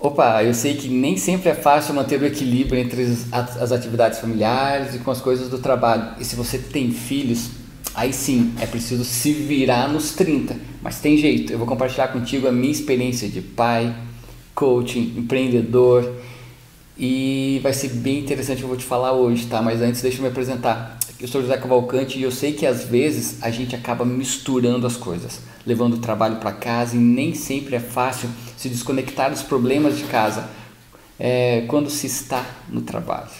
Opa, eu sei que nem sempre é fácil manter o equilíbrio entre as atividades familiares e com as coisas do trabalho. E se você tem filhos, aí sim é preciso se virar nos 30. Mas tem jeito, eu vou compartilhar contigo a minha experiência de pai, coaching, empreendedor e vai ser bem interessante eu vou te falar hoje, tá? Mas antes deixa eu me apresentar. Eu sou José Cavalcante e eu sei que às vezes a gente acaba misturando as coisas, levando o trabalho para casa e nem sempre é fácil se desconectar dos problemas de casa é, quando se está no trabalho.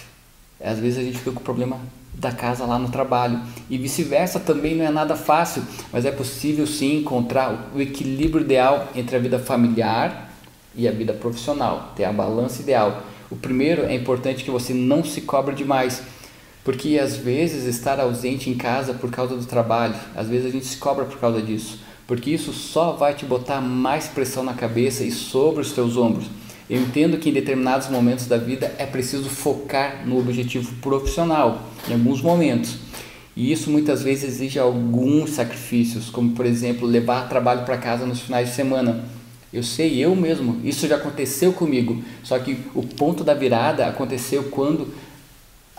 Às vezes a gente fica com o problema da casa lá no trabalho e vice-versa também não é nada fácil, mas é possível sim encontrar o equilíbrio ideal entre a vida familiar e a vida profissional, ter a balança ideal. O primeiro é importante que você não se cobre demais porque às vezes estar ausente em casa por causa do trabalho, às vezes a gente se cobra por causa disso, porque isso só vai te botar mais pressão na cabeça e sobre os teus ombros. Eu entendo que em determinados momentos da vida é preciso focar no objetivo profissional, em alguns momentos. E isso muitas vezes exige alguns sacrifícios, como por exemplo levar trabalho para casa nos finais de semana. Eu sei, eu mesmo, isso já aconteceu comigo. Só que o ponto da virada aconteceu quando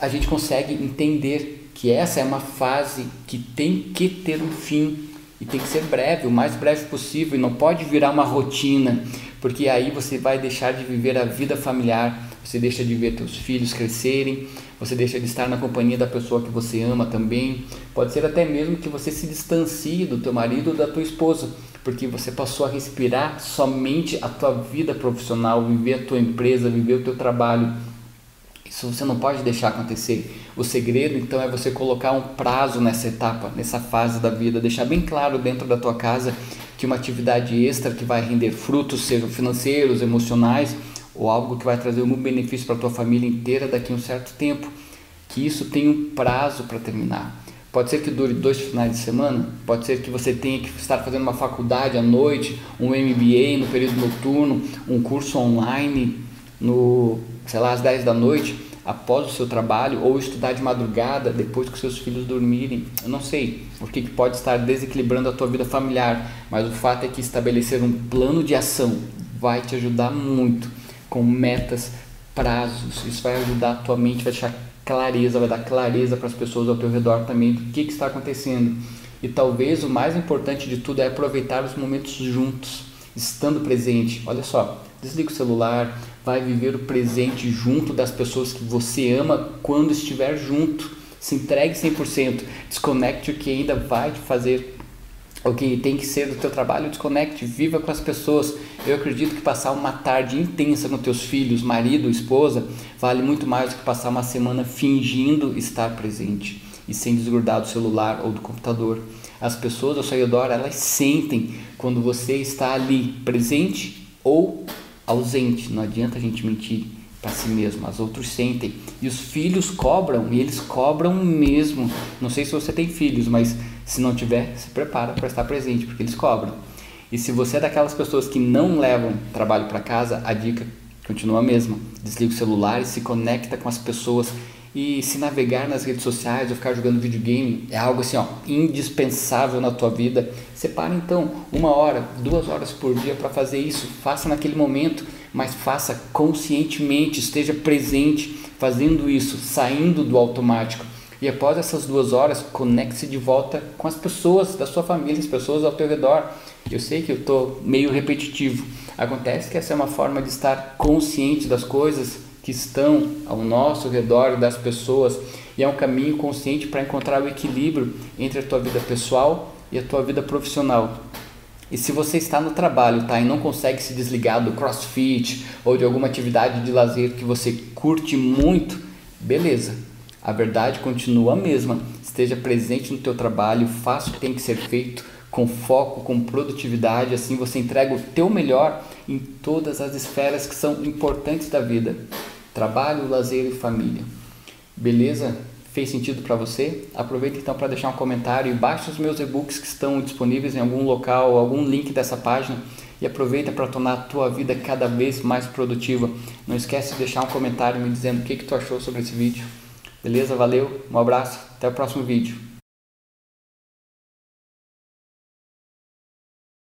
a gente consegue entender que essa é uma fase que tem que ter um fim e tem que ser breve, o mais breve possível, e não pode virar uma rotina, porque aí você vai deixar de viver a vida familiar, você deixa de ver seus filhos crescerem, você deixa de estar na companhia da pessoa que você ama também. Pode ser até mesmo que você se distancie do teu marido ou da tua esposa, porque você passou a respirar somente a tua vida profissional, viver a tua empresa, viver o teu trabalho isso você não pode deixar acontecer. O segredo então é você colocar um prazo nessa etapa, nessa fase da vida, deixar bem claro dentro da tua casa que uma atividade extra que vai render frutos, sejam financeiros, emocionais, ou algo que vai trazer algum benefício para a tua família inteira daqui a um certo tempo, que isso tem um prazo para terminar. Pode ser que dure dois finais de semana, pode ser que você tenha que estar fazendo uma faculdade à noite, um MBA no período noturno, um curso online no, sei lá, às 10 da noite, após o seu trabalho, ou estudar de madrugada, depois que seus filhos dormirem. Eu não sei o que pode estar desequilibrando a tua vida familiar, mas o fato é que estabelecer um plano de ação vai te ajudar muito com metas, prazos. Isso vai ajudar a tua mente, vai deixar clareza, vai dar clareza para as pessoas ao teu redor também do que, que está acontecendo. E talvez o mais importante de tudo é aproveitar os momentos juntos, estando presente. Olha só, desliga o celular, vai viver o presente junto das pessoas que você ama quando estiver junto. Se entregue 100%, desconecte o que ainda vai te fazer o que tem que ser do teu trabalho, desconecte, viva com as pessoas. Eu acredito que passar uma tarde intensa com teus filhos, marido, esposa, vale muito mais do que passar uma semana fingindo estar presente e sem desgrudar do celular ou do computador. As pessoas ao seu redor, elas sentem quando você está ali presente ou ausente. Não adianta a gente mentir para si mesmo, as outros sentem. E os filhos cobram, e eles cobram mesmo. Não sei se você tem filhos, mas se não tiver, se prepara para estar presente, porque eles cobram. E se você é daquelas pessoas que não levam trabalho para casa, a dica continua a mesma. Desliga o celular e se conecta com as pessoas e se navegar nas redes sociais ou ficar jogando videogame é algo assim, ó, indispensável na tua vida, separe então uma hora, duas horas por dia para fazer isso. Faça naquele momento, mas faça conscientemente, esteja presente fazendo isso, saindo do automático. E após essas duas horas, conecte-se de volta com as pessoas da sua família, as pessoas ao teu redor. Eu sei que eu estou meio repetitivo. Acontece que essa é uma forma de estar consciente das coisas que estão ao nosso redor das pessoas e é um caminho consciente para encontrar o equilíbrio entre a tua vida pessoal e a tua vida profissional. E se você está no trabalho, tá, e não consegue se desligar do CrossFit ou de alguma atividade de lazer que você curte muito, beleza. A verdade continua a mesma. Esteja presente no teu trabalho, faça o que tem que ser feito com foco, com produtividade, assim você entrega o teu melhor em todas as esferas que são importantes da vida trabalho, lazer e família. Beleza? Fez sentido para você? Aproveita então para deixar um comentário e baixe os meus e-books que estão disponíveis em algum local, algum link dessa página e aproveita para tornar a tua vida cada vez mais produtiva. Não esquece de deixar um comentário me dizendo o que, que tu achou sobre esse vídeo. Beleza? Valeu, um abraço, até o próximo vídeo.